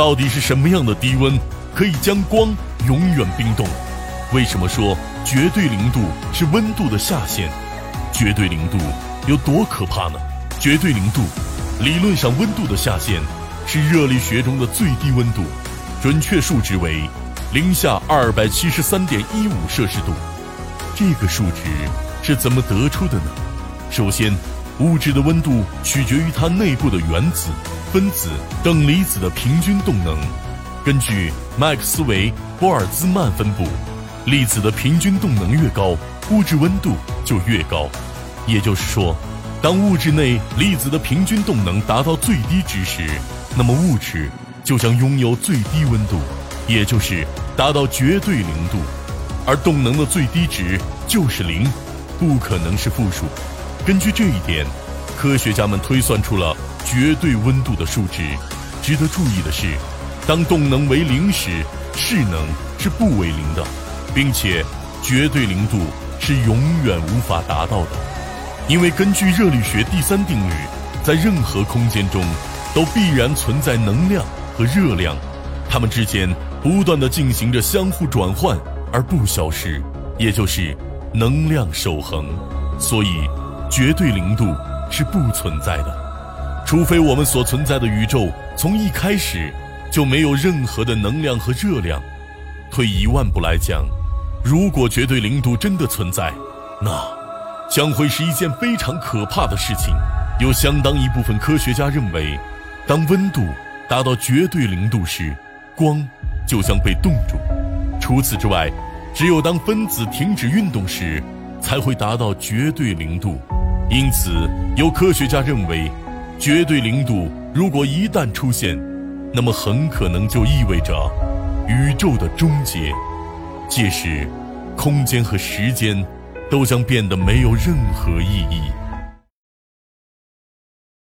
到底是什么样的低温可以将光永远冰冻？为什么说绝对零度是温度的下限？绝对零度有多可怕呢？绝对零度，理论上温度的下限是热力学中的最低温度，准确数值为零下二百七十三点一五摄氏度。这个数值是怎么得出的呢？首先，物质的温度取决于它内部的原子、分子等离子的平均动能。根据麦克斯韦波尔兹曼分布，粒子的平均动能越高，物质温度就越高。也就是说，当物质内粒子的平均动能达到最低值时，那么物质就将拥有最低温度，也就是达到绝对零度。而动能的最低值就是零，不可能是负数。根据这一点，科学家们推算出了绝对温度的数值。值得注意的是，当动能为零时，势能是不为零的，并且绝对零度是永远无法达到的。因为根据热力学第三定律，在任何空间中都必然存在能量和热量，它们之间不断的进行着相互转换而不消失，也就是能量守恒。所以，绝对零度是不存在的，除非我们所存在的宇宙从一开始就没有任何的能量和热量。退一万步来讲，如果绝对零度真的存在，那……将会是一件非常可怕的事情。有相当一部分科学家认为，当温度达到绝对零度时，光就将被冻住。除此之外，只有当分子停止运动时，才会达到绝对零度。因此，有科学家认为，绝对零度如果一旦出现，那么很可能就意味着宇宙的终结。届时，空间和时间。都将变得没有任何意义。